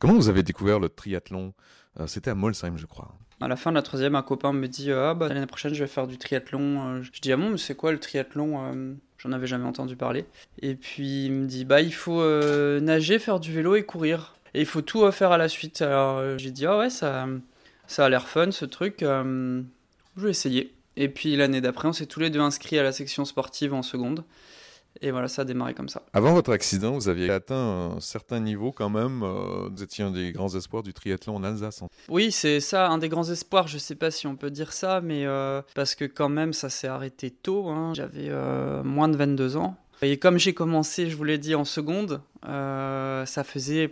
Comment vous avez découvert le triathlon? Euh, C'était à Molsheim, je crois. À la fin de la troisième, un copain me dit Ah, bah, l'année prochaine, je vais faire du triathlon. Euh, Je dis Ah bon, mais c'est quoi le triathlon Euh, J'en avais jamais entendu parler. Et puis il me dit Bah, il faut euh, nager, faire du vélo et courir. Et il faut tout euh, faire à la suite. Alors euh, j'ai dit Ah ouais, ça, ça a l'air fun ce truc. euh, je vais essayer. Et puis l'année d'après, on s'est tous les deux inscrits à la section sportive en seconde. Et voilà, ça a démarré comme ça. Avant votre accident, vous aviez atteint un certain niveau quand même. euh, vous étiez un des grands espoirs du triathlon en Alsace. Oui, c'est ça, un des grands espoirs, je sais pas si on peut dire ça, mais euh, parce que quand même ça s'est arrêté tôt, hein. j'avais euh, moins de 22 ans. Et comme j'ai commencé, je vous l'ai dit, en seconde, euh, ça faisait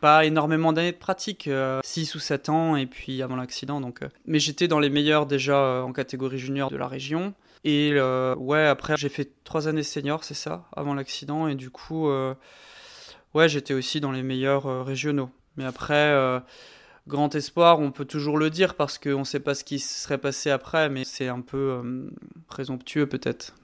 pas énormément d'années de pratique, 6 ou 7 ans, et puis avant l'accident. Donc, Mais j'étais dans les meilleurs déjà en catégorie junior de la région. Et euh, ouais, après j'ai fait 3 années senior, c'est ça, avant l'accident, et du coup, euh, ouais, j'étais aussi dans les meilleurs euh, régionaux. Mais après... grand espoir, on peut toujours le dire parce qu'on ne sait pas ce qui serait passé après, mais c'est un peu présomptueux peut-être.